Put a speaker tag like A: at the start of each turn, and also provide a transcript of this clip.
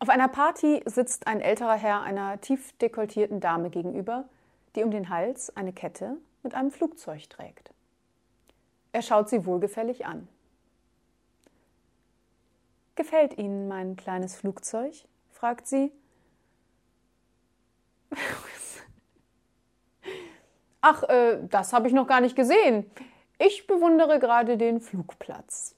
A: Auf einer Party sitzt ein älterer Herr einer tief dekoltierten Dame gegenüber, die um den Hals eine Kette mit einem Flugzeug trägt. Er schaut sie wohlgefällig an. Gefällt Ihnen mein kleines Flugzeug? fragt sie. Ach, äh, das habe ich noch gar nicht gesehen. Ich bewundere gerade den Flugplatz.